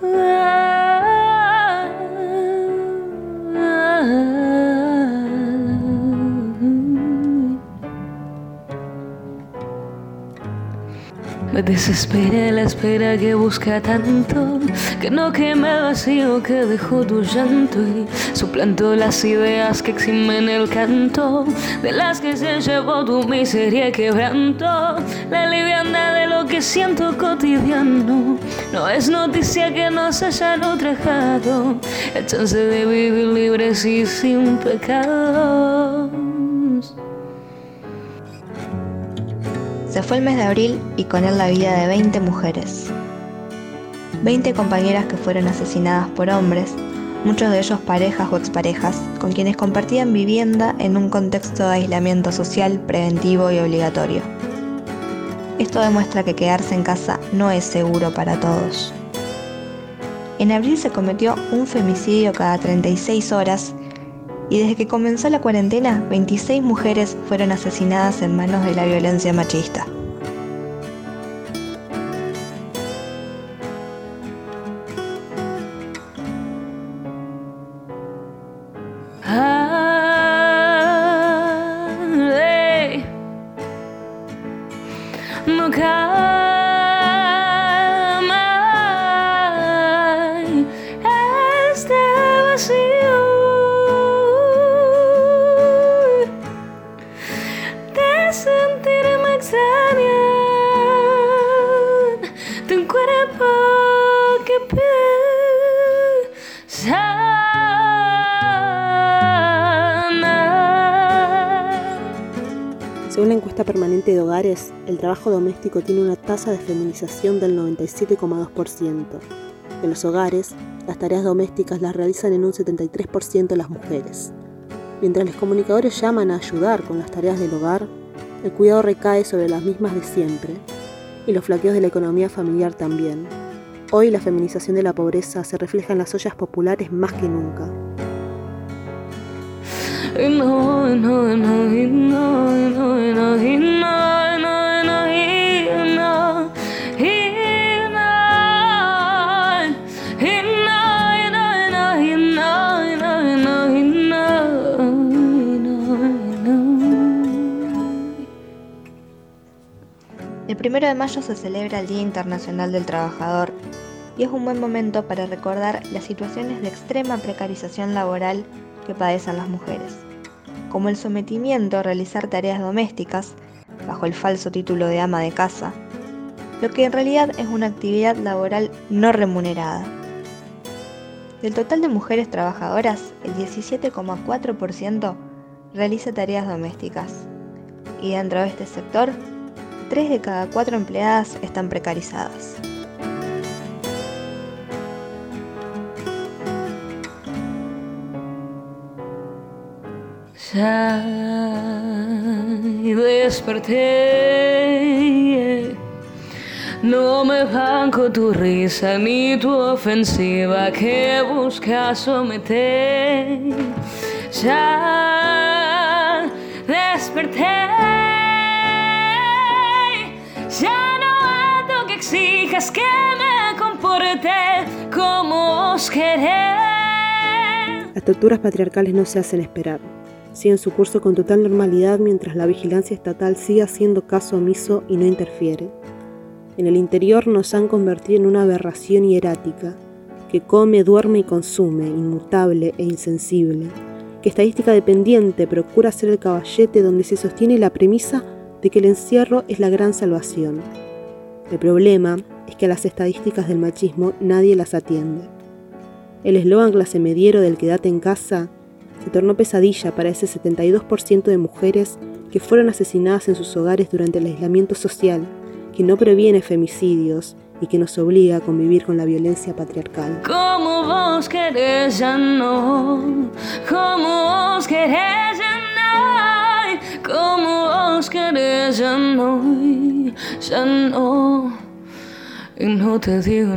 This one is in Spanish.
Let Me desespera la espera que busca tanto, que no queme vacío que dejó tu llanto y suplanto las ideas que eximen el canto, de las que se llevó tu miseria quebranto, la liviandad de lo que siento cotidiano. No es noticia que nos hayan ultrajado, el chance de vivir libres y sin pecado. Fue el mes de abril y con él la vida de 20 mujeres. 20 compañeras que fueron asesinadas por hombres, muchos de ellos parejas o exparejas, con quienes compartían vivienda en un contexto de aislamiento social preventivo y obligatorio. Esto demuestra que quedarse en casa no es seguro para todos. En abril se cometió un femicidio cada 36 horas y desde que comenzó la cuarentena, 26 mujeres fueron asesinadas en manos de la violencia machista. Según la encuesta permanente de hogares, el trabajo doméstico tiene una tasa de feminización del 97,2%. En los hogares, las tareas domésticas las realizan en un 73% las mujeres. Mientras los comunicadores llaman a ayudar con las tareas del hogar, el cuidado recae sobre las mismas de siempre, y los flaqueos de la economía familiar también. Hoy la feminización de la pobreza se refleja en las ollas populares más que nunca. El primero de mayo se celebra el Día Internacional del Trabajador y es un buen momento para recordar las situaciones de extrema precarización laboral que padecen las mujeres, como el sometimiento a realizar tareas domésticas bajo el falso título de ama de casa, lo que en realidad es una actividad laboral no remunerada. Del total de mujeres trabajadoras, el 17,4% realiza tareas domésticas, y dentro de este sector, 3 de cada 4 empleadas están precarizadas. Ya desperté. No me banco tu risa ni tu ofensiva que busca someter. Ya desperté. Exijas que me comporte como os querés. Las torturas patriarcales no se hacen esperar siguen su curso con total normalidad mientras la vigilancia estatal sigue haciendo caso omiso y no interfiere. En el interior nos han convertido en una aberración hierática, que come, duerme y consume, inmutable e insensible, que estadística dependiente procura ser el caballete donde se sostiene la premisa de que el encierro es la gran salvación. El problema es que a las estadísticas del machismo nadie las atiende. El eslogan clase mediero del quédate en casa se tornó pesadilla para ese 72% de mujeres que fueron asesinadas en sus hogares durante el aislamiento social, que no previene femicidios y que nos obliga a convivir con la violencia patriarcal. Como vos querés ya no, como vos querés ya no, como vos querés no, ya no. Y no te digo